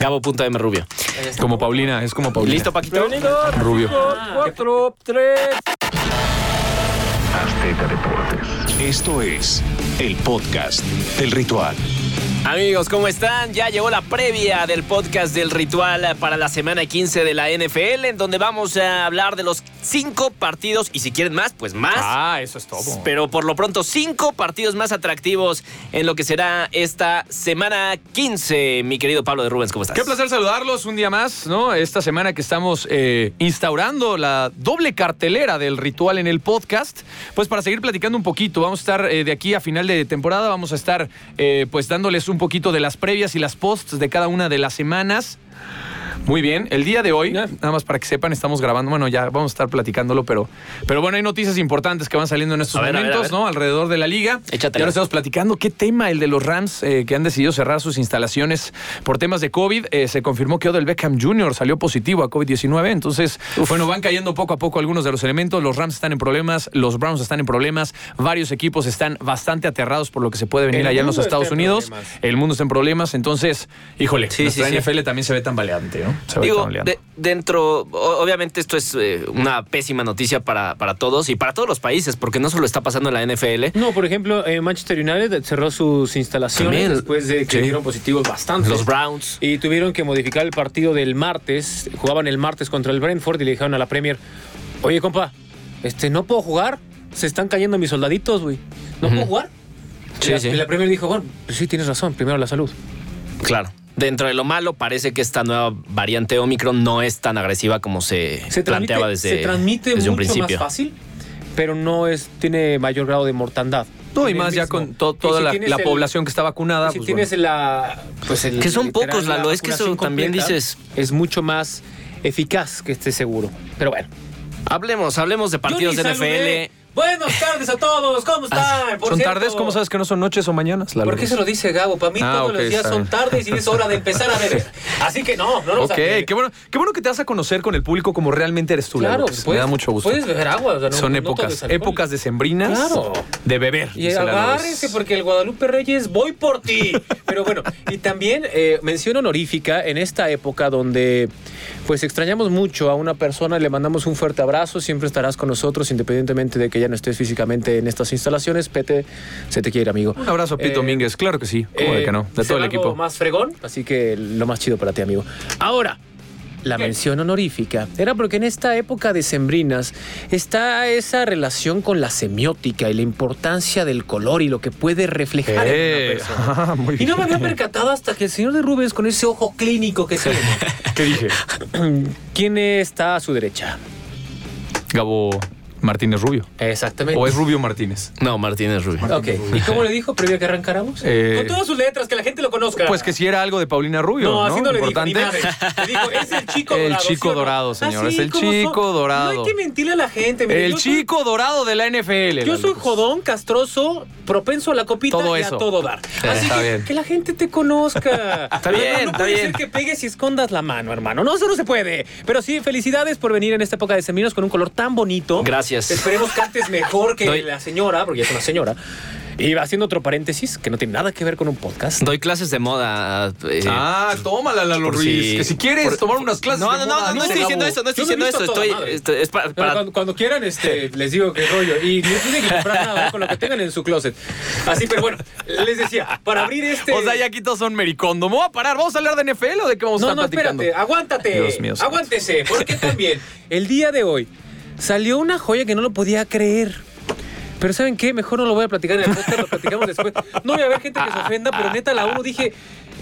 Gabo.m Rubio. Como Paulina, es como Paulina. ¿Listo, Paquito? Rubio. Cuatro, tres. Azteca Deportes. Esto es el podcast del ritual. Amigos, ¿cómo están? Ya llegó la previa del podcast del ritual para la semana 15 de la NFL, en donde vamos a hablar de los cinco partidos, y si quieren más, pues más. Ah, eso es todo. Pero por lo pronto, cinco partidos más atractivos en lo que será esta semana 15. Mi querido Pablo de Rubens, ¿cómo estás? Qué placer saludarlos un día más, ¿no? Esta semana que estamos eh, instaurando la doble cartelera del ritual en el podcast, pues para seguir platicando un poquito, vamos a estar eh, de aquí a final de temporada, vamos a estar eh, pues dándoles un poquito de las previas y las posts de cada una de las semanas. Muy bien, el día de hoy, nada más para que sepan, estamos grabando, bueno, ya vamos a estar platicándolo, pero, pero bueno, hay noticias importantes que van saliendo en estos a ver, momentos, a ver. ¿no? Alrededor de la liga. Échatelas. Y ahora estamos platicando qué tema, el de los Rams, eh, que han decidido cerrar sus instalaciones por temas de COVID. Eh, se confirmó que Odell Beckham Jr. salió positivo a COVID-19, entonces, bueno, van cayendo poco a poco algunos de los elementos. Los Rams están en problemas, los Browns están en problemas, varios equipos están bastante aterrados por lo que se puede venir El allá en los Estados en Unidos. problemas. El mundo está en problemas, entonces, híjole, Sí, nuestra sí, sí. NFL también se ve tambaleante, ¿no? Se Digo, de- dentro, obviamente esto es eh, una pésima noticia para, para todos y para todos los países, porque no solo está pasando en la NFL. No, por ejemplo, eh, Manchester United cerró sus instalaciones También. después de que Sí. dieron positivos bastante. Los Browns. Y tuvieron que modificar el partido del martes. Jugaban el martes contra el Brentford y le dijeron a la Premier, oye, compa, este, no puedo jugar. Se están cayendo mis soldaditos, güey. ¿No puedo jugar? Sí, y, la, sí. y la Premier dijo, bueno, pues sí, tienes razón, primero la salud. Claro. Dentro de lo malo, parece que esta nueva variante Omicron no es tan agresiva como se, Se transmite, planteaba desde, se transmite desde un mucho principio. más fácil, pero no es, tiene mayor grado de mortandad. No, y más ya con to- toda si la, tienes la el- población que está vacunada. si pues, tienes bueno. la. Pues el, Que son literal, pocos, la Lalo, es que eso también dices- Es mucho más eficaz que esté seguro. Pero bueno. Hablemos, hablemos de partidos de. NFL. Buenas tardes a todos, ¿cómo están? Por ¿Son cierto, tardes? ¿Cómo sabes que no son noches o mañanas? ¿Por qué se lo dice Gabo? Para mí Ah, todos ok, los días son tardes y es hora de empezar a beber. Así que no, no nos Ok, qué bueno, qué bueno que te vas a conocer con el público como realmente eres tú, Claro, pues, me puedes- da mucho gusto. Puedes beber agua. o sea, no- Son no épocas, épocas decembrinas Claro. de beber. Y agárrense porque el Guadalupe Reyes voy por ti. Pero bueno, y también eh, mención honorífica en esta época donde pues extrañamos mucho a una persona, le mandamos un fuerte abrazo, siempre estarás con nosotros independientemente de que ya no estés físicamente en estas instalaciones. Pete, se te quiere, amigo. Un abrazo a Pito Eh, Domínguez, claro que sí, ¿cómo de Eh, que no? De se todo el equipo. más fregón, así que lo más chido para ti, amigo. Ahora, la mención honorífica era porque en esta época de sembrinas está esa relación con la semiótica y la importancia del color y lo que puede reflejar en Eh, una persona. ah, muy Y no me había percatado hasta que el señor de Rubens, con ese ojo clínico que tiene, ¿Qué dije? ¿quién está a su derecha? Gabo Martínez Rubio. Exactamente. ¿O es Rubio Martínez? No, Martínez Rubio. Ok. ¿Y cómo le dijo previo a que arrancáramos? Eh, Con todas sus letras, que la gente lo conozca. Pues que si era algo de Paulina Rubio, No, ¿no? así no le dijo, ni Importante. madre. Le dijo, es el chico El dorado. chico ¿sí o no? dorado, señor, Así es el chico son. dorado. No hay que mentirle a la gente. mire, El soy- chico dorado de la NFL. Yo soy jodón, castroso, propenso a la copita Todo y eso. a todo dar. Eh, Así está que, bien. que la gente te conozca. Está bien, no, no está puede bien. ser que pegues y escondas la mano, hermano. No, eso no se puede. Pero sí, felicidades por venir en esta época de seminos con un color tan bonito. Gracias. Esperemos que antes mejor que Doy- la señora, porque ya es una señora. Y haciendo otro paréntesis, que no tiene nada que ver con un podcast. Doy clases de moda. eh, Ah, tómala, Lalo Ruiz. si- que si quieres por- tomar unas clases No, de no, no, moda, no, no dice estoy diciendo eso, no estoy diciendo eso. Estoy, madre. esto- es para, para- cuando, cuando quieran, este, les digo qué rollo. Y no tienen que comprar nada con lo que tengan en su closet. Así, pero bueno, les decía, para abrir este. O sea, ya aquí todos son mericondo. Me voy a parar. ¿Vamos a hablar de NFL o de qué vamos a No, estar no, platicando? espérate, aguántate. Dios mío, aguántese, porque también el día de hoy salió una joya que no lo podía creer. Pero ¿saben qué? Mejor no lo voy a platicar en el podcast, lo platicamos después. No voy a haber gente que se ofenda, pero neta, la uno dije,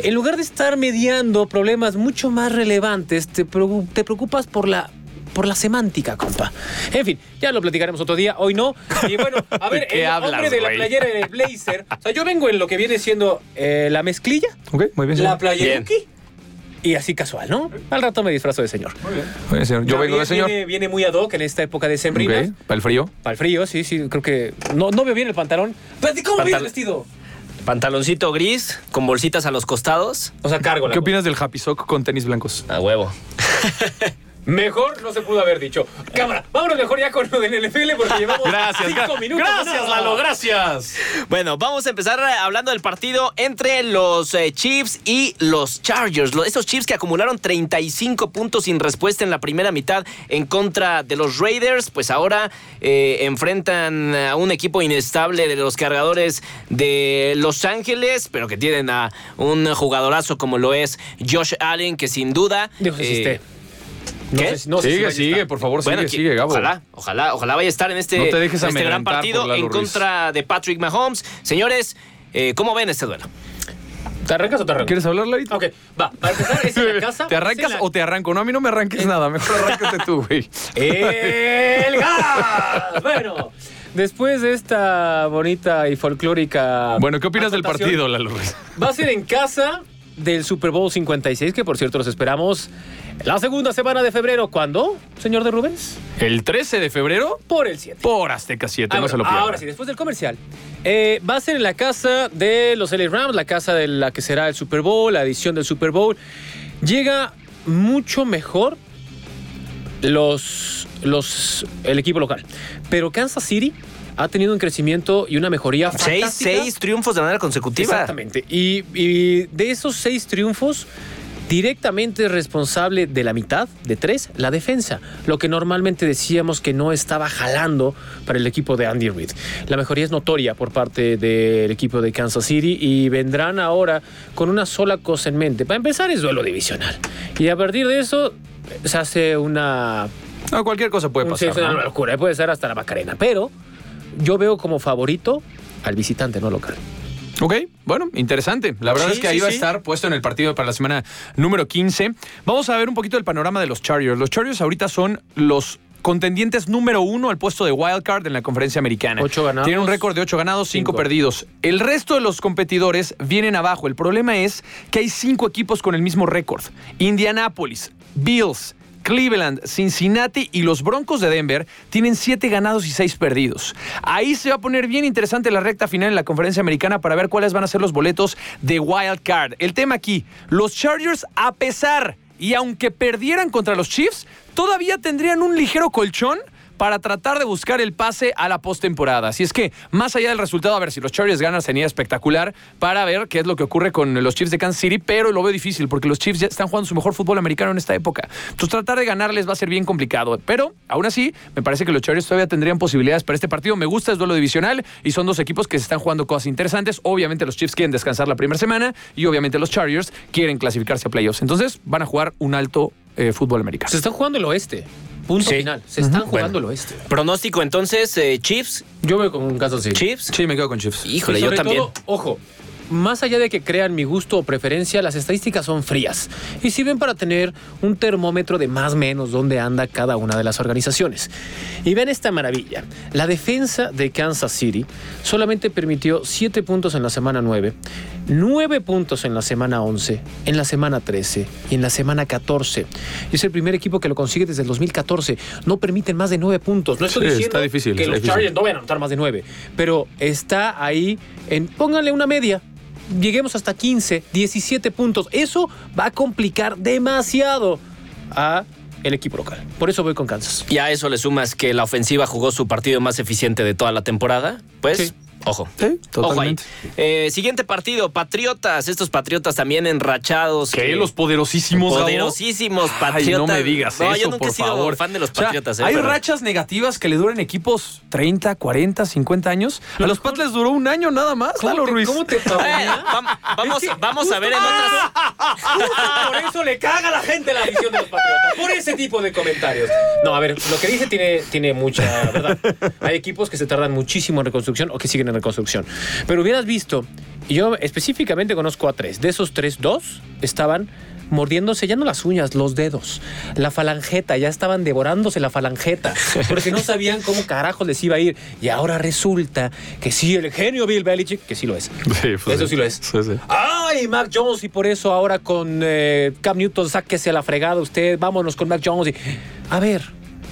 en lugar de estar mediando problemas mucho más relevantes, te, te preocupas por la por la semántica, compa. En fin, ya lo platicaremos otro día, hoy no. Y bueno, a ver, ¿De qué el hablas, hombre de la güey? playera en el blazer. O sea, yo vengo en lo que viene siendo eh, la mezclilla, Ok, muy bien, la señor. Y así casual, ¿no? Al rato me disfrazo de señor. Muy bien, señor. Yo vengo de viene- señor. Viene, viene muy ad hoc en esta época de sembrinas. Ok, ¿Para el frío? Para el frío, sí, sí, creo que. No, no veo bien el pantalón. Pero, ¿Cómo viene el Pantal- vestido? Pantaloncito gris con bolsitas a los costados. O sea, cargo ¿Qué opinas del Happy Sock con tenis blancos? A huevo. Mejor no se pudo haber dicho. Cámara, vámonos mejor ya con lo del NFL porque llevamos Gracias, cinco gra- minutos. gracias. Lalo, gracias. Bueno, vamos a empezar eh, hablando del partido entre los eh, Chiefs y los Chargers. Lo- Esos Chiefs que acumularon 35 puntos sin respuesta en la primera mitad en contra de los Raiders, pues ahora eh, enfrentan a un equipo inestable de los cargadores de Los Ángeles, pero que tienen a un jugadorazo como lo es Josh Allen, que sin duda... Dijo, eh. No ¿qué? sé no sé si sigue, sigue, por favor, Bueno, sigue, que- sigue, Gabo. Ojalá, ojalá, ojalá vaya a estar en este, No te dejes en este gran partido en Ruiz. contra de Patrick Mahomes. Señores, eh, ¿cómo ven este duelo? ¿Te arrancas o te arrancas? ¿Quieres hablar, Larito? Ok, va. Para empezar, es en la casa. ¿Te arrancas la- o te arranco? No, a mí no me arranques nada. Mejor arráncate tú, güey. ¡El gas! Bueno, después de esta bonita y folclórica. Bueno, ¿qué opinas del partido, Lalo Ruiz? Va a ser en casa del Super Bowl 56, que por cierto los esperamos la segunda semana de febrero. ¿Cuándo, señor de Rubens? ¿El 13 de febrero? Por el 7. Por Azteca 7, Ah, no se bueno, lo pierdan. ahora sí, después del comercial. Eh, va a ser en la casa de los LA Rams, la casa de la que será el Super Bowl, la edición del Super Bowl. Llega mucho mejor los, los, el equipo local. Pero Kansas City ha tenido un crecimiento y una mejoría Seis, seis triunfos de manera consecutiva. Exactamente. Y, y de esos seis triunfos, directamente es responsable de la mitad, de tres, la defensa. Lo que normalmente decíamos que no estaba jalando para el equipo de Andy Reid. La mejoría es notoria por parte del equipo de Kansas City y vendrán ahora con una sola cosa en mente. Para empezar es duelo divisional. Y a partir de eso se hace una No, cualquier cosa puede pasar. sí, es una locura, puede ser hasta la Macarena. Pero yo veo como favorito al visitante, no local. Ok, bueno, interesante. La verdad Sí, es que ahí sí, va a sí. estar puesto en el partido para la semana número 15. Vamos a ver un poquito el panorama de los Chargers. Los Chargers ahorita son los contendientes número uno al puesto de wild card en la conferencia americana. Ocho ganados, Tienen un récord de ocho ganados, cinco, cinco. perdidos. El resto de los competidores vienen abajo. El problema es que hay cinco equipos con el mismo récord. Indianapolis, Bills, Cleveland, Cincinnati y los Broncos de Denver tienen siete ganados y seis perdidos. Ahí se va a poner bien interesante la recta final en la conferencia americana para ver cuáles van a ser los boletos de Wild Card. El tema aquí, los Chargers a pesar y aunque perdieran contra los Chiefs, todavía tendrían un ligero colchón para tratar de buscar el pase a la postemporada. Así es que, más allá del resultado, a ver si los Chargers ganan sería espectacular para ver qué es lo que ocurre con los Chiefs de Kansas City, pero lo veo difícil porque los Chiefs ya están jugando su mejor fútbol americano en esta época. Entonces, tratar de ganarles va a ser bien complicado. Pero, aún así, me parece que los Chargers todavía tendrían posibilidades para este partido. Me gusta el duelo divisional y son dos equipos que se están jugando cosas interesantes. Obviamente, los Chiefs quieren descansar la primera semana y obviamente los Chargers quieren clasificarse a playoffs. Entonces, van a jugar un alto eh, fútbol americano. Se están jugando el oeste. Punto Sí. final. Se están jugando el oeste. Pronóstico entonces, eh, Chiefs, Yo veo con un caso así. Chiefs. Sí, me quedo con Chiefs. Híjole, yo también. todo, ojo, más allá de que crean mi gusto o preferencia, las estadísticas son frías y sirven para tener un termómetro de más o menos dónde anda cada una de las organizaciones. Y ven esta maravilla. La defensa de Kansas City solamente permitió 7 puntos en la semana 9, 9 puntos en la semana 11, en la semana 13 y en la semana 14. Y es el primer equipo que lo consigue desde el 2014. No permiten más de 9 puntos. No estoy Sí, diciendo está difícil, que está los difícil. Chargers no van a anotar más de 9, pero está ahí en, pónganle una media. Lleguemos hasta 15, 17 puntos. Eso va a complicar demasiado a el equipo local. Por eso voy con Kansas. Y a eso le sumas que la ofensiva jugó su partido más eficiente de toda la temporada. Pues, Sí. Ojo. Sí, Ojo ahí. totalmente. Eh, siguiente partido, Patriotas. Estos Patriotas también enrachados. ¿Qué? que- Los poderosísimos. Gabo? Poderosísimos Ay, Patriotas. no me digas No, eso, yo nunca por he sido favor. fan de los O sea, Patriotas. eh, hay pero- rachas negativas que le duran equipos 30, 40, 50 años. A los Pats les duró un año nada más, ¿Cómo Lalo te- Ruiz. cómo te Eh, vam- vamos, Es que vamos a ver en otras. Por eso le caga a la gente la visión de los patriotas. Por ese tipo de comentarios. No, a ver, lo que dice tiene, tiene mucha verdad. Hay equipos que se tardan muchísimo en reconstrucción o que siguen en reconstrucción. Pero hubieras visto, y yo específicamente conozco a tres. De esos tres, dos estaban mordiéndose ya no las uñas, los dedos, la falangeta, ya estaban devorándose la falangeta, porque no sabían cómo carajos les iba a ir. Y ahora resulta que sí, el genio Bill Belichick, que sí lo es. Sí, pues Eso sí lo es. Sí. ¡Ay, Mac Jones! Y por eso ahora con eh, Cam Newton, sáquese la fregada usted, vámonos con Mac Jones. Y, a ver,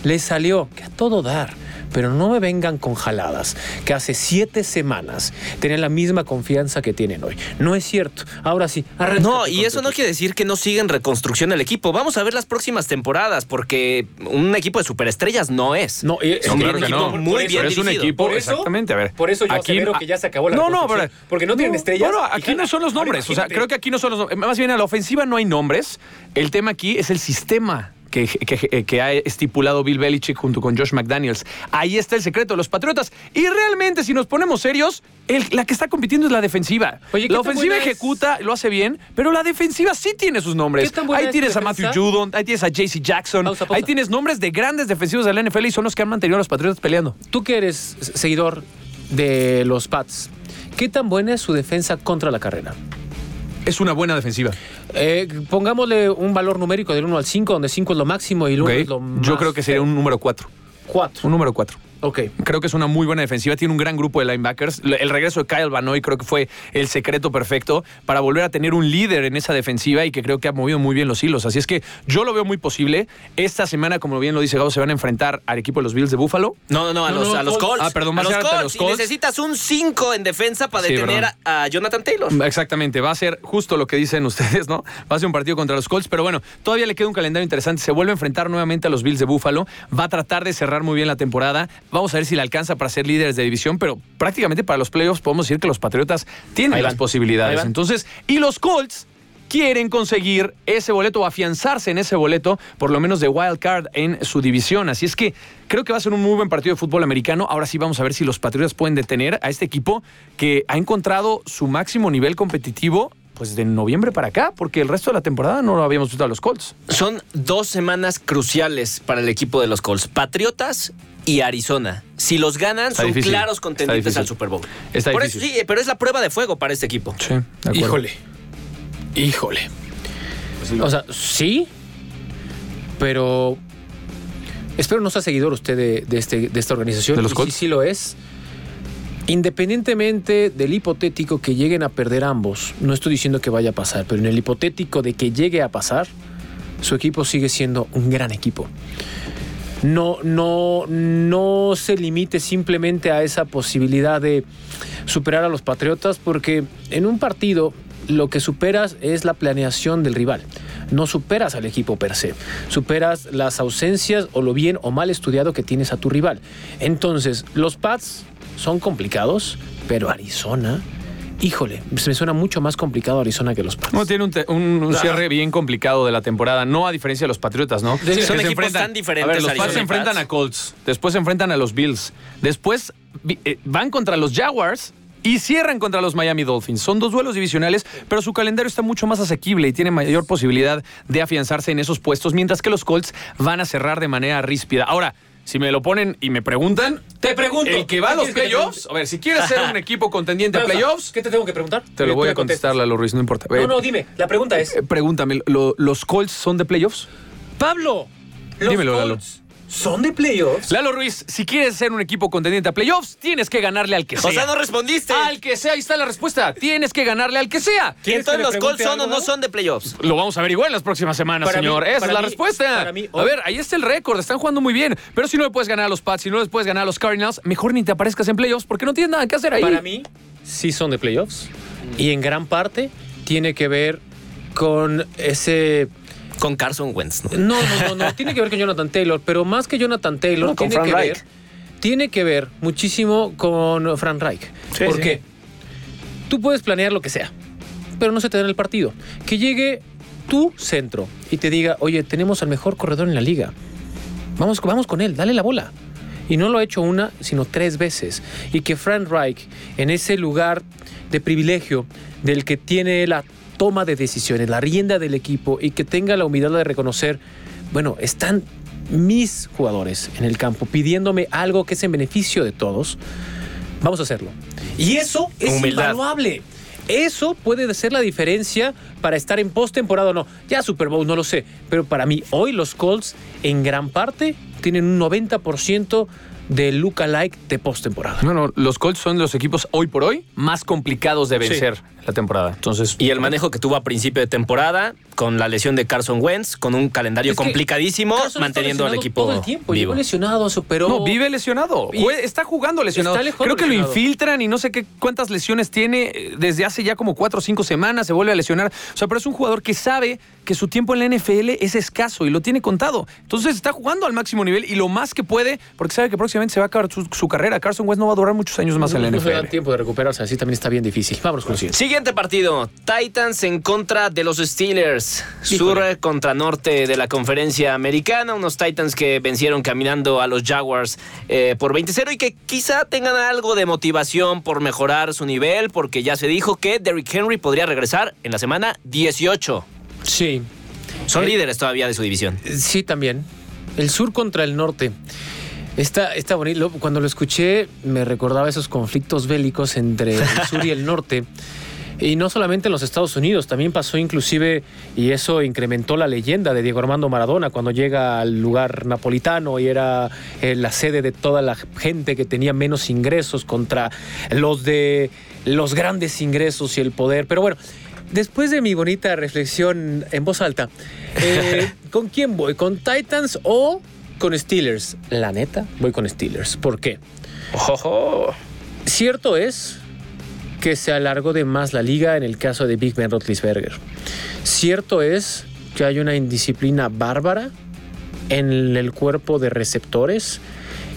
le salió que a todo dar. Pero no me vengan con jaladas, que hace siete semanas tenían la misma confianza que tienen hoy. No es cierto. Ahora sí, No, y eso no quiere decir que no siga en reconstrucción el equipo. Vamos a ver las próximas temporadas, porque un equipo de superestrellas no es. No, claro un equipo no. muy bien Pero es un equipo, Por eso- exactamente, a ver. por eso yo asevero que ya se acabó la No, no, pero- porque no tienen estrellas No, no, aquí no son los nombres. O sea, creo que aquí no son los nombres. Más bien a la ofensiva no hay nombres. El tema aquí es el sistema. Que, que- que ha estipulado Bill Belichick junto con Josh McDaniels. Ahí está el secreto de los Patriotas. Y realmente, si nos ponemos serios, el- la que está compitiendo es la defensiva. Oye, ¿qué la ofensiva es? ejecuta, lo hace bien, pero la defensiva sí tiene sus nombres. ¿Qué tan buena Ahí es tienes a Matthew? Judon, ahí tienes a JC Jackson, Pausa, pausa. ahí tienes nombres de grandes defensivos de la NFL y son los que han mantenido a los Patriotas peleando. Tú que eres seguidor de los Pats, ¿qué tan buena es su defensa contra la carrera? Es una buena defensiva. Eh, pongámosle un valor numérico del 1 al 5, donde 5 es lo máximo y el 1 Ok. es lo más Yo creo que sería un número 4. 4. Un número 4. Ok. Creo que es una muy buena defensiva. Tiene un gran grupo de linebackers. El regreso de Kyle Van Noy creo que fue el secreto perfecto para volver a tener un líder en esa defensiva y que creo que ha movido muy bien los hilos. Así es que yo lo veo muy posible. Esta semana, como bien lo dice Gabo, se van a enfrentar al equipo de los Bills de Buffalo. No, no, no, a No, los, no, a los Colts. Colts. Ah, perdón, a más los adelante a Colts. los Colts. Y necesitas un 5 en defensa para Sí, detener perdón. a Jonathan Taylor. Exactamente, va a ser justo lo que dicen ustedes, ¿no? Va a ser un partido contra los Colts, pero bueno, todavía le queda un calendario interesante. Se vuelve a enfrentar nuevamente a los Bills de Buffalo. Va a tratar de cerrar muy bien la temporada. Vamos a ver si le alcanza para ser líderes de división, pero prácticamente para los playoffs podemos decir que los Patriotas tienen las posibilidades. Entonces, y los Colts quieren conseguir ese boleto o afianzarse en ese boleto, por lo menos de wild card en su división. Así es que creo que va a ser un muy buen partido de fútbol americano. Ahora sí vamos a ver si los Patriotas pueden detener a este equipo que ha encontrado su máximo nivel competitivo pues de noviembre para acá, porque el resto de la temporada no lo habíamos visto a los Colts. Son dos semanas cruciales para el equipo de los Colts. Patriotas y Arizona. Si los ganan, Está son difícil. claros contendientes al Super Bowl. Está Por difícil. eso sí, pero es la prueba de fuego para este equipo. Sí, Híjole. Híjole. O sea, sí, pero espero no sea seguidor usted de, de este, de esta organización. ¿De los y Colts? Sí, sí lo es. Independientemente del hipotético que lleguen a perder ambos, no estoy diciendo que vaya a pasar, pero en el hipotético de que llegue a pasar, su equipo sigue siendo un gran equipo. No, no, no se limite simplemente a esa posibilidad de superar a los Patriotas, porque en un partido lo que superas es la planeación del rival. No superas al equipo per se, superas las ausencias o lo bien o mal estudiado que tienes a tu rival. Entonces, los Pats son complicados, pero Arizona, híjole, se me suena mucho más complicado Arizona que los Pats. No, tiene un, te- un- un cierre bien complicado de la temporada, no a diferencia de los Patriotas, ¿no? Son Que se equipos tan diferentes, A ver, los Arizona Pats se enfrentan Pats. a Colts, después se enfrentan a los Bills, después eh, van contra los Jaguars y cierran contra los Miami Dolphins. Son dos duelos divisionales, pero su calendario está mucho más asequible y tiene mayor posibilidad de afianzarse en esos puestos, mientras que los Colts van a cerrar de manera ríspida. Ahora, si me lo ponen y me preguntan, Te pregunto. el que va a los ¿Qué quieres que te playoffs, a ver, si quieres ser un equipo contendiente a playoffs, ¿Qué te tengo que preguntar? te lo voy a contestar. Lalo Ruiz, no importa. No, no, dime. La pregunta es: eh, Pregúntame, ¿lo- ¿los Colts son de playoffs? Pablo, Dímelo, Lalo. ¿Son de playoffs? Lalo Ruiz, si quieres ser un equipo contendiente a playoffs, tienes que ganarle al que sea. O sea, no respondiste. Al que sea, ahí está la respuesta. Tienes que ganarle al que sea. ¿Quieres Entonces los Colts son o no son de playoffs. Lo vamos a averiguar en las próximas semanas, Para mí- señor. Esa es la mí- respuesta. para mí, a ver, ahí está el récord. Están jugando muy bien. Pero si no le puedes ganar a los Pats, si no les puedes ganar a los Cardinals, mejor ni te aparezcas en playoffs porque no tienes nada que hacer ahí. Para mí, sí son de playoffs. Y en gran parte tiene que ver con ese. Con Carson Wentz. ¿no? No, no, no, no. tiene que ver con Jonathan Taylor. Pero más que Jonathan Taylor, No, con tiene Frank que Reich. ver. Tiene que ver muchísimo con Frank Reich. Sí, ¿Por sí. qué? Tú puedes planear lo que sea, pero no se te da en el partido. Que llegue tu centro y te diga, oye, tenemos al mejor corredor en la liga. Vamos, vamos con él, dale la bola. Y no lo ha hecho una, sino tres veces. Y que Frank Reich, en ese lugar de privilegio del que tiene la toma de decisiones, la rienda del equipo y que tenga la humildad de reconocer, bueno, están mis jugadores en el campo pidiéndome algo que es en beneficio de todos, vamos a hacerlo. Y eso es Humildad. invaluable. Eso puede ser la diferencia para estar en postemporada o no. Ya Super Bowl no lo sé, pero para mí hoy los Colts en gran parte tienen un 90% de Luca-like de postemporada. No, no, los Colts son los equipos hoy por hoy más complicados de vencer la temporada. Entonces, Y el manejo que tuvo a principio de temporada con la lesión de Carson Wentz, con un calendario Es que complicadísimo, Carson manteniendo al equipo todo el tiempo. vivo. Llegó lesionado, superó. No, vive lesionado. Está jugando lesionado. Está lejos Creo que lesionado. lo infiltran y no sé qué cuántas lesiones tiene eh, desde hace ya como cuatro o cinco semanas. Se vuelve a lesionar. O sea, pero es un jugador que sabe que su tiempo en la NFL es escaso y lo tiene contado. Entonces está jugando al máximo nivel y lo más que puede, porque sabe que próximamente se va a acabar su, su carrera. Carson Wentz no va a durar muchos años más en la No se da NFL. tiempo de recuperarse, así también está bien difícil. Vámonos con el siguiente. Siguiente partido, Titans en contra de los Steelers. Sur contra norte de la conferencia americana. Unos Titans que vencieron caminando a los Jaguars eh, por 20-0 y que quizá tengan algo de motivación por mejorar su nivel, porque ya se dijo que Derrick Henry podría regresar en la semana 18. Sí, Son Eh, líderes todavía de su división. sí también. El sur contra el norte. Está, está bonito. Cuando lo escuché, me recordaba esos conflictos bélicos entre el sur y el norte. Y no solamente en los Estados Unidos, también pasó inclusive, y eso incrementó la leyenda de Diego Armando Maradona cuando llega al lugar napolitano y era eh, la sede de toda la gente que tenía menos ingresos contra los de los grandes ingresos y el poder. Pero bueno, después de mi bonita reflexión en voz alta, eh, ¿con quién voy? ¿Con Titans o con Steelers? La neta, voy con Steelers. ¿Por qué? Cierto es que se alargó de más la liga en el caso de Big Ben Roethlisberger. Cierto es que hay una indisciplina bárbara en el cuerpo de receptores,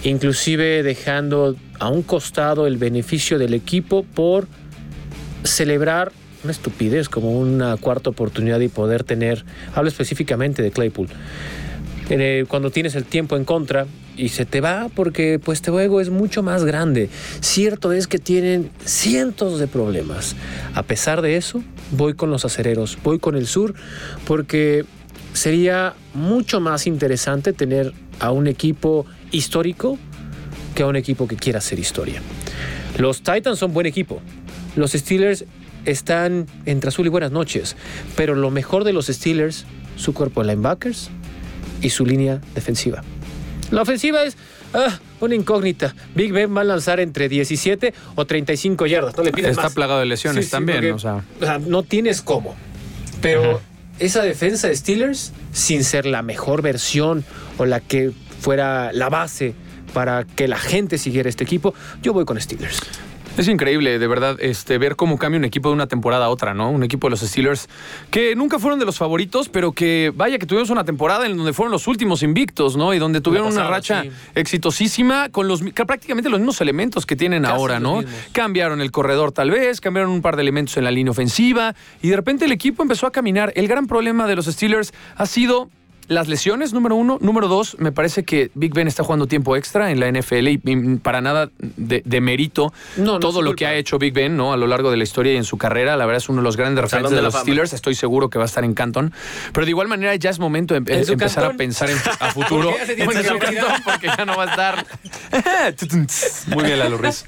inclusive dejando a un costado el beneficio del equipo por celebrar una estupidez como una cuarta oportunidad y poder tener, hablo específicamente de Claypool, cuando tienes el tiempo en contra y se te va porque pues tu ego es mucho más grande. Cierto es que tienen cientos de problemas. A pesar de eso, voy con los acereros, voy con el sur porque sería mucho más interesante tener a un equipo histórico que a un equipo que quiera hacer historia. Los Titans son buen equipo. Los Steelers están entre azul y buenas noches, pero lo mejor de los Steelers, su cuerpo de linebackers y su línea defensiva. La ofensiva es ah, una incógnita. Big Ben va a lanzar entre 17 o 35 yardas. No le pides Está más. plagado de lesiones Sí, sí, también. porque, o sea. o sea, no tienes cómo. Pero esa defensa de Steelers, sin ser la mejor versión o la que fuera la base para que la gente siguiera este equipo, yo voy con Steelers. Es increíble, de verdad, este, ver cómo cambia un equipo de una temporada a otra, ¿no? Un equipo de los Steelers que nunca fueron de los favoritos, pero que vaya que tuvimos una temporada en donde fueron los últimos invictos, ¿no? Y donde tuvieron una racha sí. exitosísima con los prácticamente los mismos elementos que tienen Casi ahora, ¿no? mismos. Cambiaron el corredor tal vez, cambiaron un par de elementos en la línea ofensiva y de repente el equipo empezó a caminar. El gran problema de los Steelers ha sido las lesiones, número uno. Número dos, me parece que Big Ben está jugando tiempo extra en la NFL y, y para nada de, de mérito No, no todo lo que ha hecho Big Ben ¿no? a lo largo de la historia y en su carrera. La verdad es uno de los grandes referentes de los fama. Steelers. Estoy seguro que va a estar en Canton. Pero de igual manera ya es momento de ¿En su empezar cantón? a pensar en, a futuro. Porque ya se tiene En su seguridad. cantón, porque ya no va a estar. Muy bien, Lalo Ruiz.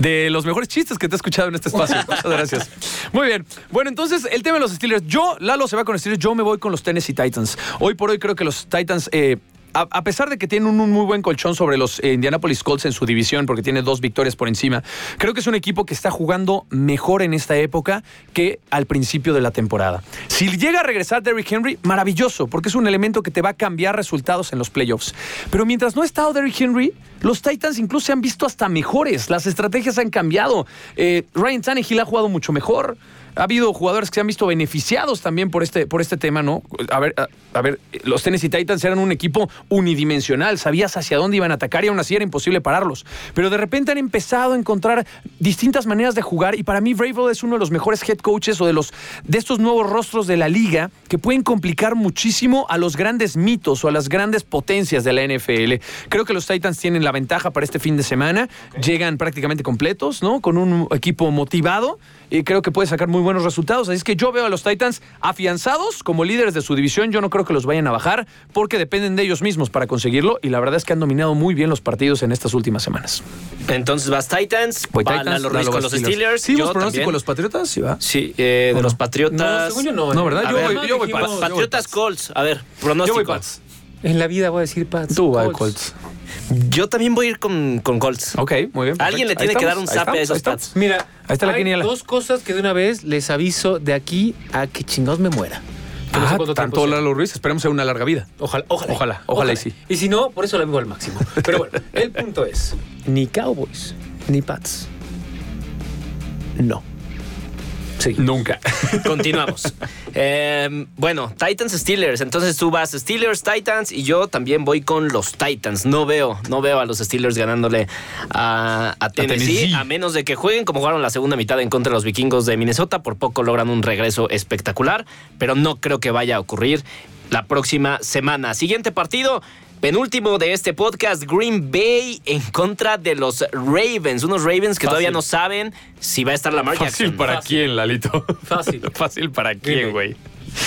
De los mejores chistes que te he escuchado en este espacio. Muchas gracias. Muy bien. Bueno, entonces el tema de los Steelers. Yo, Lalo se va con los Steelers, yo me voy con los Tennessee Titans. Hoy por hoy creo que los Titans. eh, a, pesar de que tienen un, un muy buen colchón sobre los eh, Indianapolis Colts en su división, porque tiene dos victorias por encima, creo que es un equipo que está jugando mejor en esta época que al principio de la temporada. Si llega a regresar Derrick Henry, maravilloso, porque es un elemento que te va a cambiar resultados en los playoffs. Pero mientras no ha estado Derrick Henry, los Titans incluso se han visto hasta mejores. Las estrategias han cambiado. Eh, Ryan Tannehill ha jugado mucho mejor. Ha habido jugadores que se han visto beneficiados también por este, por este tema, ¿no? A ver, a, a ver, los Tennessee Titans eran un equipo unidimensional, sabías hacia dónde iban a atacar y aún así era imposible pararlos. Pero de repente han empezado a encontrar distintas maneras de jugar y para mí Vrabel es uno de los mejores head coaches o de los de estos nuevos rostros de la liga que pueden complicar muchísimo a los grandes mitos o a las grandes potencias de la NFL. Creo que los Titans tienen la ventaja para este fin de semana, llegan prácticamente completos, ¿no? Con un equipo motivado y creo que puede sacar muy buenos resultados. Así es que yo veo a los Titans afianzados como líderes de su división. Yo no creo que los vayan a bajar porque dependen de ellos mismos para conseguirlo y la verdad es que han dominado muy bien los partidos en estas últimas semanas. Entonces vas Titans, Voy va Titans, Lalo Ruiz Lalo con los Steelers. ¿Sí, yo vos pronóstico también. de los Patriotas? Sí, va. Sí, eh, de los Patriotas. No, según yo no. No, ¿eh? ¿verdad? A Yo ver, voy, yo voy. Patriotas Colts. A ver, Yo pronóstico. voy Pats. En la vida voy a decir Pats. Tú, va de Colts. Yo también voy a ir con, con Colts. Ok, muy bien. Alguien le tiene que dar un zape a esos. Pats. Mira, Ahí está la hay quiniela. dos cosas que de una vez les aviso de aquí a que chingados me muera. Que no sé Ah, tanto. Lalo Ruiz. Esperemos sea una larga vida. Ojalá, ojalá. Ojalá, ojalá y sí. Y si no, por eso la vivo al máximo. Pero bueno, el punto es, ni Cowboys, ni Pats. No. Sí. Nunca. Continuamos. Eh, bueno, Titans Steelers. Entonces tú vas Steelers, Titans y yo también voy con los Titans. No veo, no veo a los Steelers ganándole a, a Tennessee, Tennessee. a menos de que jueguen como jugaron la segunda mitad en contra de los vikingos de Minnesota. Por poco logran un regreso espectacular, pero no creo que vaya a ocurrir la próxima semana. Siguiente partido. Penúltimo de este podcast, Green Bay en contra de los Ravens. Unos Ravens que Fácil. todavía no saben si va a estar Lamar ¿Fácil Jackson. para Fácil. quién, Lalito? Fácil. Fácil para quién, güey.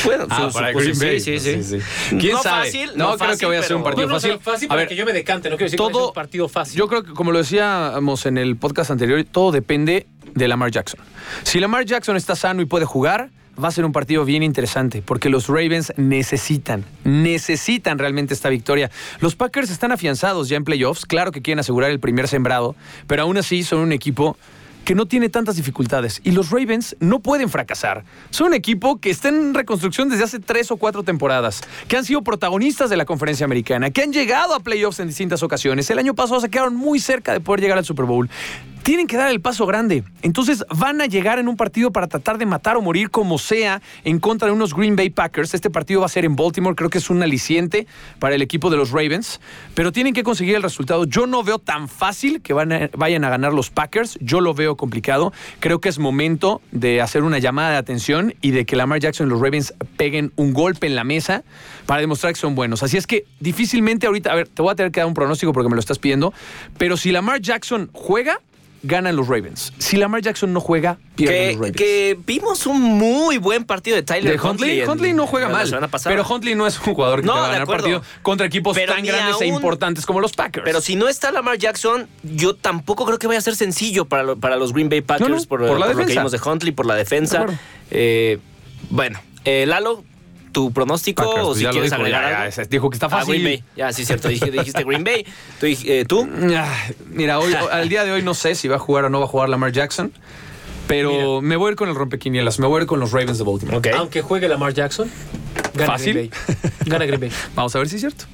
Bueno, Ah, para Green sí, Bay. sí, sí. Sí, sí. ¿Quién no sabe? fácil, No, no creo fácil, que vaya a ser un partido No, no, fácil. fácil A para ver, que yo me decante, no quiero decir que todo- es un partido fácil. Yo creo que, como lo decíamos en el podcast anterior, todo depende de Lamar Jackson. Si Lamar Jackson está sano y puede jugar, va a ser un partido bien interesante, porque los Ravens necesitan, necesitan realmente esta victoria. Los Packers están afianzados ya en playoffs, claro que quieren asegurar el primer sembrado, pero aún así son un equipo que no tiene tantas dificultades. Y los Ravens no pueden fracasar. Son un equipo que está en reconstrucción desde hace tres o cuatro temporadas, que han sido protagonistas de la conferencia americana, que han llegado a playoffs en distintas ocasiones. El año pasado se quedaron muy cerca de poder llegar al Super Bowl. Tienen que dar el paso grande. Entonces van a llegar en un partido para tratar de matar o morir como sea en contra de unos Green Bay Packers. Este partido va a ser en Baltimore. Creo que es un aliciente para el equipo de los Ravens. Pero tienen que conseguir el resultado. Yo no veo tan fácil que vayan a ganar los Packers. Yo lo veo complicado. Creo que es momento de hacer una llamada de atención y de que Lamar Jackson y los Ravens peguen un golpe en la mesa para demostrar que son buenos. Así es que difícilmente ahorita, a ver, te voy a tener que dar un pronóstico porque me lo estás pidiendo. Pero si Lamar Jackson juega, ganan los Ravens. Si Lamar Jackson no juega, pierden Que, los Ravens. que vimos un muy buen partido de Tyler de Huntley, Huntley no juega mal, pero Huntley no es un jugador que No, te va a ganar partido contra equipos Pero tan grandes e importantes como los Packers. Pero si no está Lamar Jackson, yo tampoco creo que vaya a ser sencillo para, lo- para los Green Bay Packers No, no, por, por la por lo que vimos de Huntley, por la De defensa. Eh, bueno, eh, Lalo, tu pronóstico Packers, o pues si ya lo quieres dijo, agregar ya, algo. dijo que está Ah, fácil. Green Bay. Ya, sí, cierto. Dijiste, dijiste Green Bay. Tú, eh, ¿tú? Ah, Mira, hoy, al día de hoy no sé si va a jugar o no va a jugar Lamar Jackson, pero me voy a ir con el rompequinielas, me voy a ir con los Ravens de Baltimore. Aunque juegue Lamar Jackson, gana Fácil. Green Bay. Gana Green Bay. Vamos a ver si es cierto.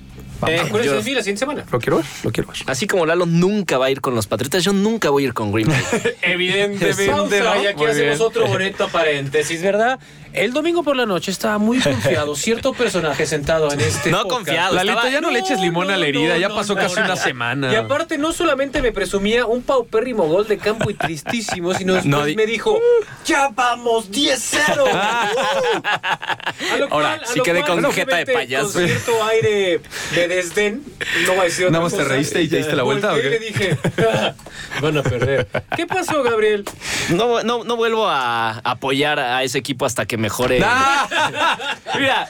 Eh, la siguiente semana. Lo quiero ver, lo quiero ver. así como Lalo nunca va a ir con los Patriotas, yo nunca voy a ir con Green Bay. Evidentemente. Pausa, y aquí Muy hacemos bien. otro bonito paréntesis, ¿verdad? El domingo por la noche estaba muy confiado cierto personaje sentado en este No podcast. confiado, Lalito, estaba- ya no, le eches limón a la herida, no, ya pasó no, casi no. una semana. Y aparte, no solamente me presumía un paupérrimo gol de campo y tristísimo, sino después No, di- me dijo, ¡Ya vamos 10-0! A lo Ahora, sí quedé con jeta de payaso. Con cierto aire de desdén, no voy a decir otra Nada más te cosa. reíste y te diste la vuelta, Volteé ¿o y le dije, "Ah, van a perder. ¿Qué pasó, Gabriel? No, no, no vuelvo a apoyar a ese equipo hasta que mejore. Ah, Mira,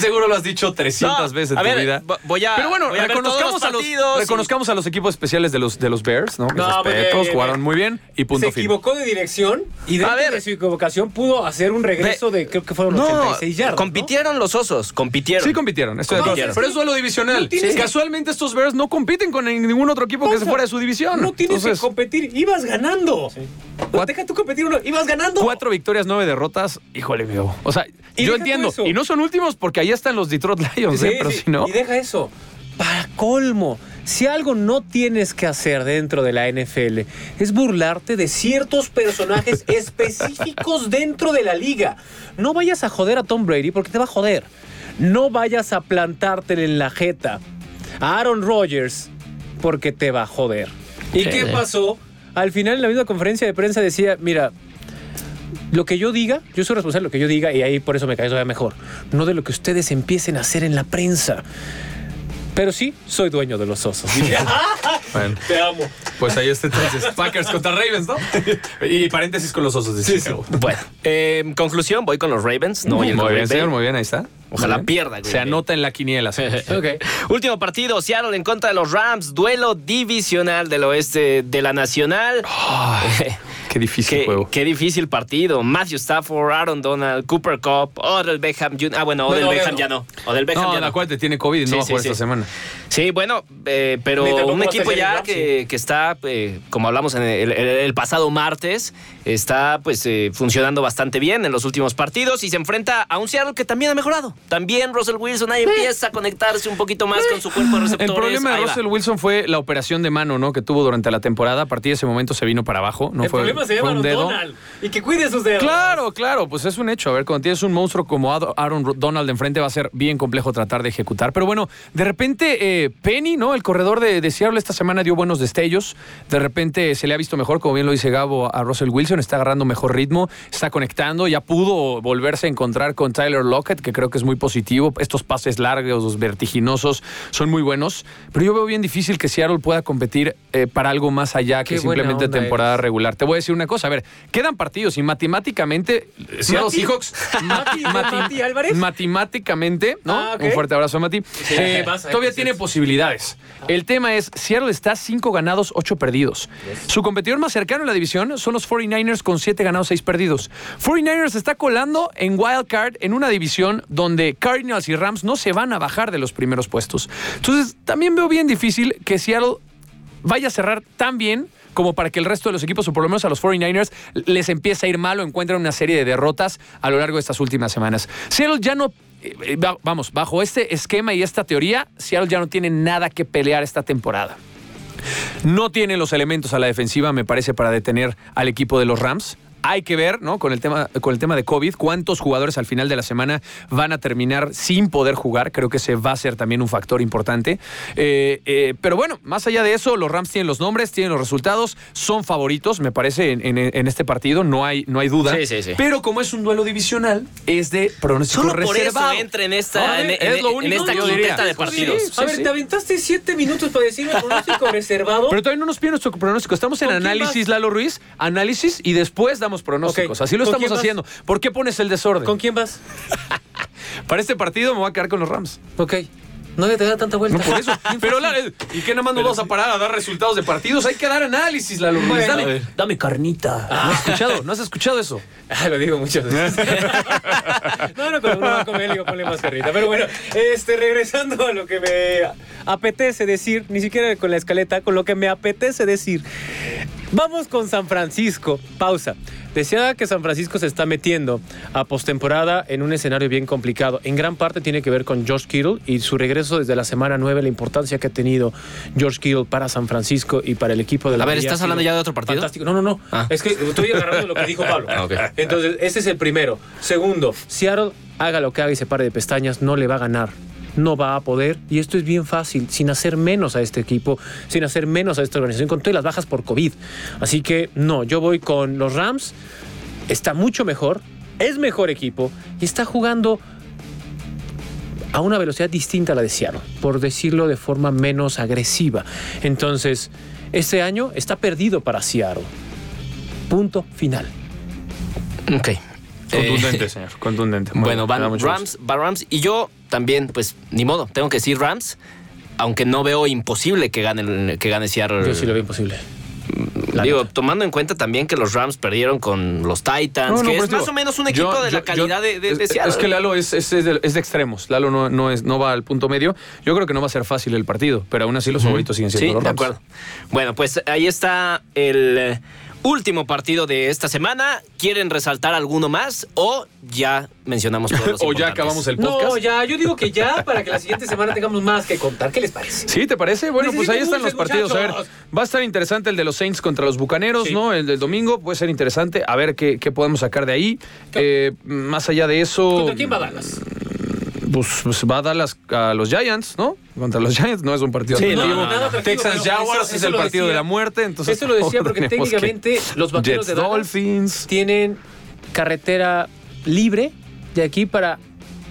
seguro lo has dicho 300 No, veces en a tu ver, vida. vo- voy a- Pero bueno, voy a ver reconozcamos, todos los a los, partidos y- reconozcamos a los equipos especiales de los, de los Bears, ¿no? Mis No, bien, respetos, jugaron muy bien y punto Se final. equivocó de dirección y dentro A ver. de su equivocación pudo hacer un regreso de creo que fueron No, 86 yardas. ¿no? compitieron los osos, compitieron. Sí compitieron, estoy de acuerdo. Compitieron. Pero es duelo divisional. No Casualmente estos Bears no compiten con ningún otro equipo que se fuera de su división. No tienes Entonces, que competir, ibas ganando. No deja tú competir uno, ibas ganando. Cuatro victorias, nueve derrotas. Híjole, mío. O sea, Y yo entiendo. Y no son últimos porque ahí están los Detroit Lions, Sí, ¿eh? Pero sí, si no. Y deja eso. Para colmo, si algo no tienes que hacer dentro de la NFL es burlarte de ciertos personajes específicos dentro de la liga. No vayas a joder a Tom Brady porque te va a joder. No vayas a plantártele en la jeta a Aaron Rodgers porque te va a joder. ¿Y Sí, qué sí. pasó? Al final en la misma conferencia de prensa decía, mira, lo que yo diga, yo soy responsable de lo que yo diga y ahí por eso me cae todavía mejor. No de lo que ustedes empiecen a hacer en la prensa. Pero sí, soy dueño de los osos. Bueno, Te amo. pues ahí está entonces. Packers contra Ravens, ¿no? y paréntesis con los osos de Chicago. Bueno, eh, en conclusión, voy con los Ravens. No voy muy bien, señor, muy bien, ahí está. Ojalá bien. pierda Green Se Bay. anota en la quiniela. Último partido, Seattle en contra de los Rams, duelo divisional del oeste de la Nacional. Qué difícil Qué, juego. qué difícil partido. Matthew Stafford, Aaron Donald, Cooper Cup, Odell Beckham Jr. Ah, bueno, Odell No, no, Beckham no. ya no. Odell Beckham No, ya la no. cual te tiene COVID y Sí, no va a jugar sí. esta semana. Sí, bueno, eh, pero un equipo ya que, que está, eh, como hablamos en el, el- el pasado martes, está pues eh, funcionando bastante bien en los últimos partidos y se enfrenta a un Seattle que también ha mejorado. También Russell Wilson ahí empieza a conectarse un poquito más con su cuerpo de receptores. El problema de Ahí va. Russell Wilson fue la operación de mano, ¿no? Que tuvo durante la temporada. A partir de ese momento se vino para abajo. No el fue, problema se fue llama un dedo. Donald. Y que cuide sus dedos. Claro, claro, pues es un hecho. A ver, cuando tienes un monstruo como Aaron Donald enfrente va a ser bien complejo tratar de ejecutar. Pero bueno, de repente eh, Penny, ¿no? El corredor de, de Seattle esta semana dio buenos destellos. De repente se le ha visto mejor, como bien lo dice Gabo, a Russell Wilson. Está agarrando mejor ritmo, está conectando. Ya pudo volverse a encontrar con Tyler Lockett, que creo que es muy positivo. Estos pases largos, vertiginosos, son muy buenos. Pero yo veo bien difícil que Seattle pueda competir eh, para algo más allá que Qué simplemente temporada eres. regular. Te voy a decir una cosa. A ver, quedan partidos y matemáticamente Seattle Mati. Seahawks Mati, Mati Álvarez. matemáticamente, ¿no? Ah. Un fuerte abrazo a Mati. Eh, pasa, todavía eh, tiene sí. posibilidades. El tema es, Seattle está 5 ganados, 8 perdidos. Su competidor más cercano en la división son los 49ers con 7 ganados, 6 perdidos. 49ers está colando en Wild Card en una división donde Cardinals y Rams no se van a bajar de los primeros puestos. Entonces, también veo bien difícil que Seattle vaya a cerrar tan bien como para que el resto de los equipos, o por lo menos a los 49ers, les empiece a ir mal o encuentren una serie de derrotas a lo largo de estas últimas semanas. Seattle ya no, eh, eh, va- vamos, bajo este esquema y esta teoría, Seattle ya no tiene nada que pelear esta temporada. No tiene los elementos a la defensiva, me parece, para detener al equipo de los Rams. Hay que ver, ¿no? Con el tema, con el tema de COVID, cuántos jugadores al final de la semana van a terminar sin poder jugar. Creo que ese va a ser también un factor importante. Eh, eh, pero bueno, más allá de eso, los Rams tienen los nombres, tienen los resultados, son favoritos, me parece, en, en- en este partido, no hay, no hay duda. Sí, sí, sí. Pero como es un duelo divisional, es de pronóstico Solo por reservado. eso entra en esta, Ah, en, es en- lo en único esta que yo quinteta diría. de partidos. Sí, a ver, sí. te aventaste siete minutos para decirme pronóstico reservado. Pero todavía no nos piden nuestro pronóstico. Estamos en ¿Con quién análisis? Lalo Ruiz. Análisis y después damos pronósticos. Ok. Así lo ¿Con estamos vas? haciendo. ¿Por qué pones el desorden? ¿Con quién vas? Para este partido me voy a quedar con los Rams. Ok. No te da tanta vuelta. No por eso. Pero, ¿y qué nada más nos vamos a parar a dar resultados de partidos? Hay que dar análisis, Ruiz. Bueno, a dame, carnita. ¿No has escuchado? ¿No has escuchado eso? Ah, lo digo muchas veces. no, no, cuando uno va a comer, digo, ponle más carrita. Pero bueno, este, regresando a lo que me apetece decir, ni siquiera con la escaleta, con lo que me apetece decir. Vamos con San Francisco. Pausa. Decía que San Francisco se está metiendo a postemporada en un escenario bien complicado. En gran parte tiene que ver con George Kittle y su regreso desde la semana 9, la importancia que ha tenido George Kittle para San Francisco y para el equipo de la A ver, ¿estás ha hablando ya de otro partido? Fantástico. No, no, no. Ah. Es que estoy agarrando lo que dijo Pablo. Ah. Entonces, ese es el primero. Segundo, Seattle haga lo que haga y se pare de pestañas, no le va a ganar. No va a poder. Y esto es bien fácil, sin hacer menos a este equipo, sin hacer menos a esta organización, con todas las bajas por COVID. Así que no, yo voy con los Rams. Está mucho mejor, es mejor equipo y está jugando a una velocidad distinta a la de Seattle, por decirlo de forma menos agresiva. Entonces, este año está perdido para Seattle. Punto final. Ok. Contundente, Eh, señor. Contundente. Muy bueno, van Rams, gusto. va Rams. Y yo también, pues, ni modo, tengo que decir Rams, aunque no veo imposible que gane, el- que gane Seattle. Yo sí lo veo imposible. La Digo, neta. tomando en cuenta también que los Rams perdieron con los Titans, No, no, que es digo, más o menos un yo- equipo de yo- la calidad yo- de, de, de es, Seattle. es que Lalo es, es- es de, es de extremos. Lalo no, no, es, no va al punto medio. Yo creo que no va a ser fácil el partido, pero aún así los favoritos siguen siendo Sí, los de Rams. acuerdo. Bueno, pues ahí está el eh, último partido de esta semana. ¿Quieren resaltar alguno más o ya mencionamos todos los O ya acabamos el podcast. No, ya, yo digo que ya, para que la siguiente semana tengamos más que contar. ¿Qué les parece? Sí, ¿te parece? Bueno, pues ahí están los partidos. A ver, va a estar interesante el de los Saints contra los Bucaneros, Sí. ¿no? El del domingo puede ser interesante. A ver qué, qué podemos sacar de ahí. Eh, más allá de eso. ¿Contra quién va Dallas? Pues, pues va a dar las- a los Giants, ¿no? Contra los Giants no es un partido Sí, no, no, Pero Jaguars es el partido decía. de la muerte, entonces Eso lo decía porque que- técnicamente los vaqueros Jets de Dallas Dolphins. tienen carretera libre de aquí para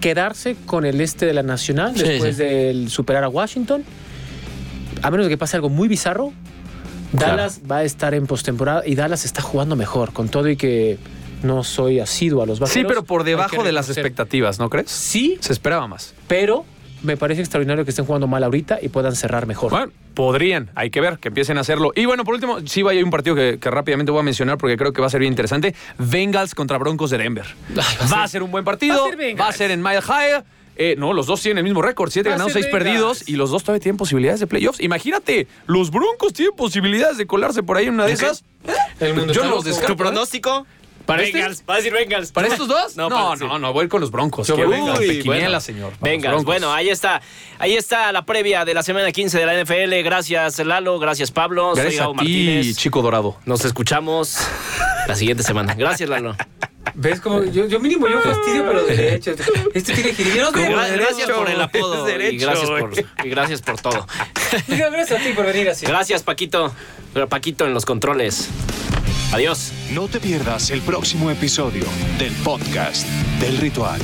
quedarse con el este de la Nacional Sí, después sí. del superar a Washington. A menos de que pase algo muy bizarro, Dallas va a estar en postemporada y Dallas está jugando mejor, con todo y que no soy asiduo a los vaqueros. Sí, pero por debajo de las expectativas, ¿no crees? Sí, Se esperaba más. pero me parece extraordinario que estén jugando mal ahorita y puedan cerrar mejor. Bueno, podrían, hay que ver, que empiecen a hacerlo. Y bueno, por último, sí hay un partido que, que rápidamente voy a mencionar porque creo que va a ser bien interesante. Bengals contra Broncos de Denver. va, a ser un buen partido, va a ser Bengals. va a ser en Mile High. Eh, no, los dos tienen el mismo récord, siete ganados, seis perdidos y los dos todavía tienen posibilidades de playoffs. Imagínate, los Broncos tienen posibilidades de colarse por ahí en una de esas. El mundo Yo los descarto. ¿Tu pronóstico? ¿Para este? Bengals. Va a decir Bengals. ¿Para estos dos? No, No, para- no, no, voy con los Broncos. Yo que voy Bengals. de Uy, quiniela, bueno. señor. Bengals. Broncos. Bueno, ahí está. Ahí está la previa de la semana 15 de la NFL. Gracias, Lalo. Gracias, Pablo. Soy Gracias Gabo a ti, Martínez. chico dorado. Nos escuchamos la siguiente semana. Gracias, Lalo. ¿Ves cómo yo, yo mínimo yo fastidio, pero derecho. Este tiene Mira, gracias por el apodo derecho, y, gracias por, y gracias por todo. gracias a ti por venir así. Gracias, Paquito. Paquito en los controles. Adiós. No te pierdas el próximo episodio del podcast del ritual.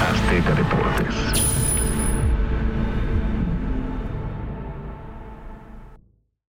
Azteca.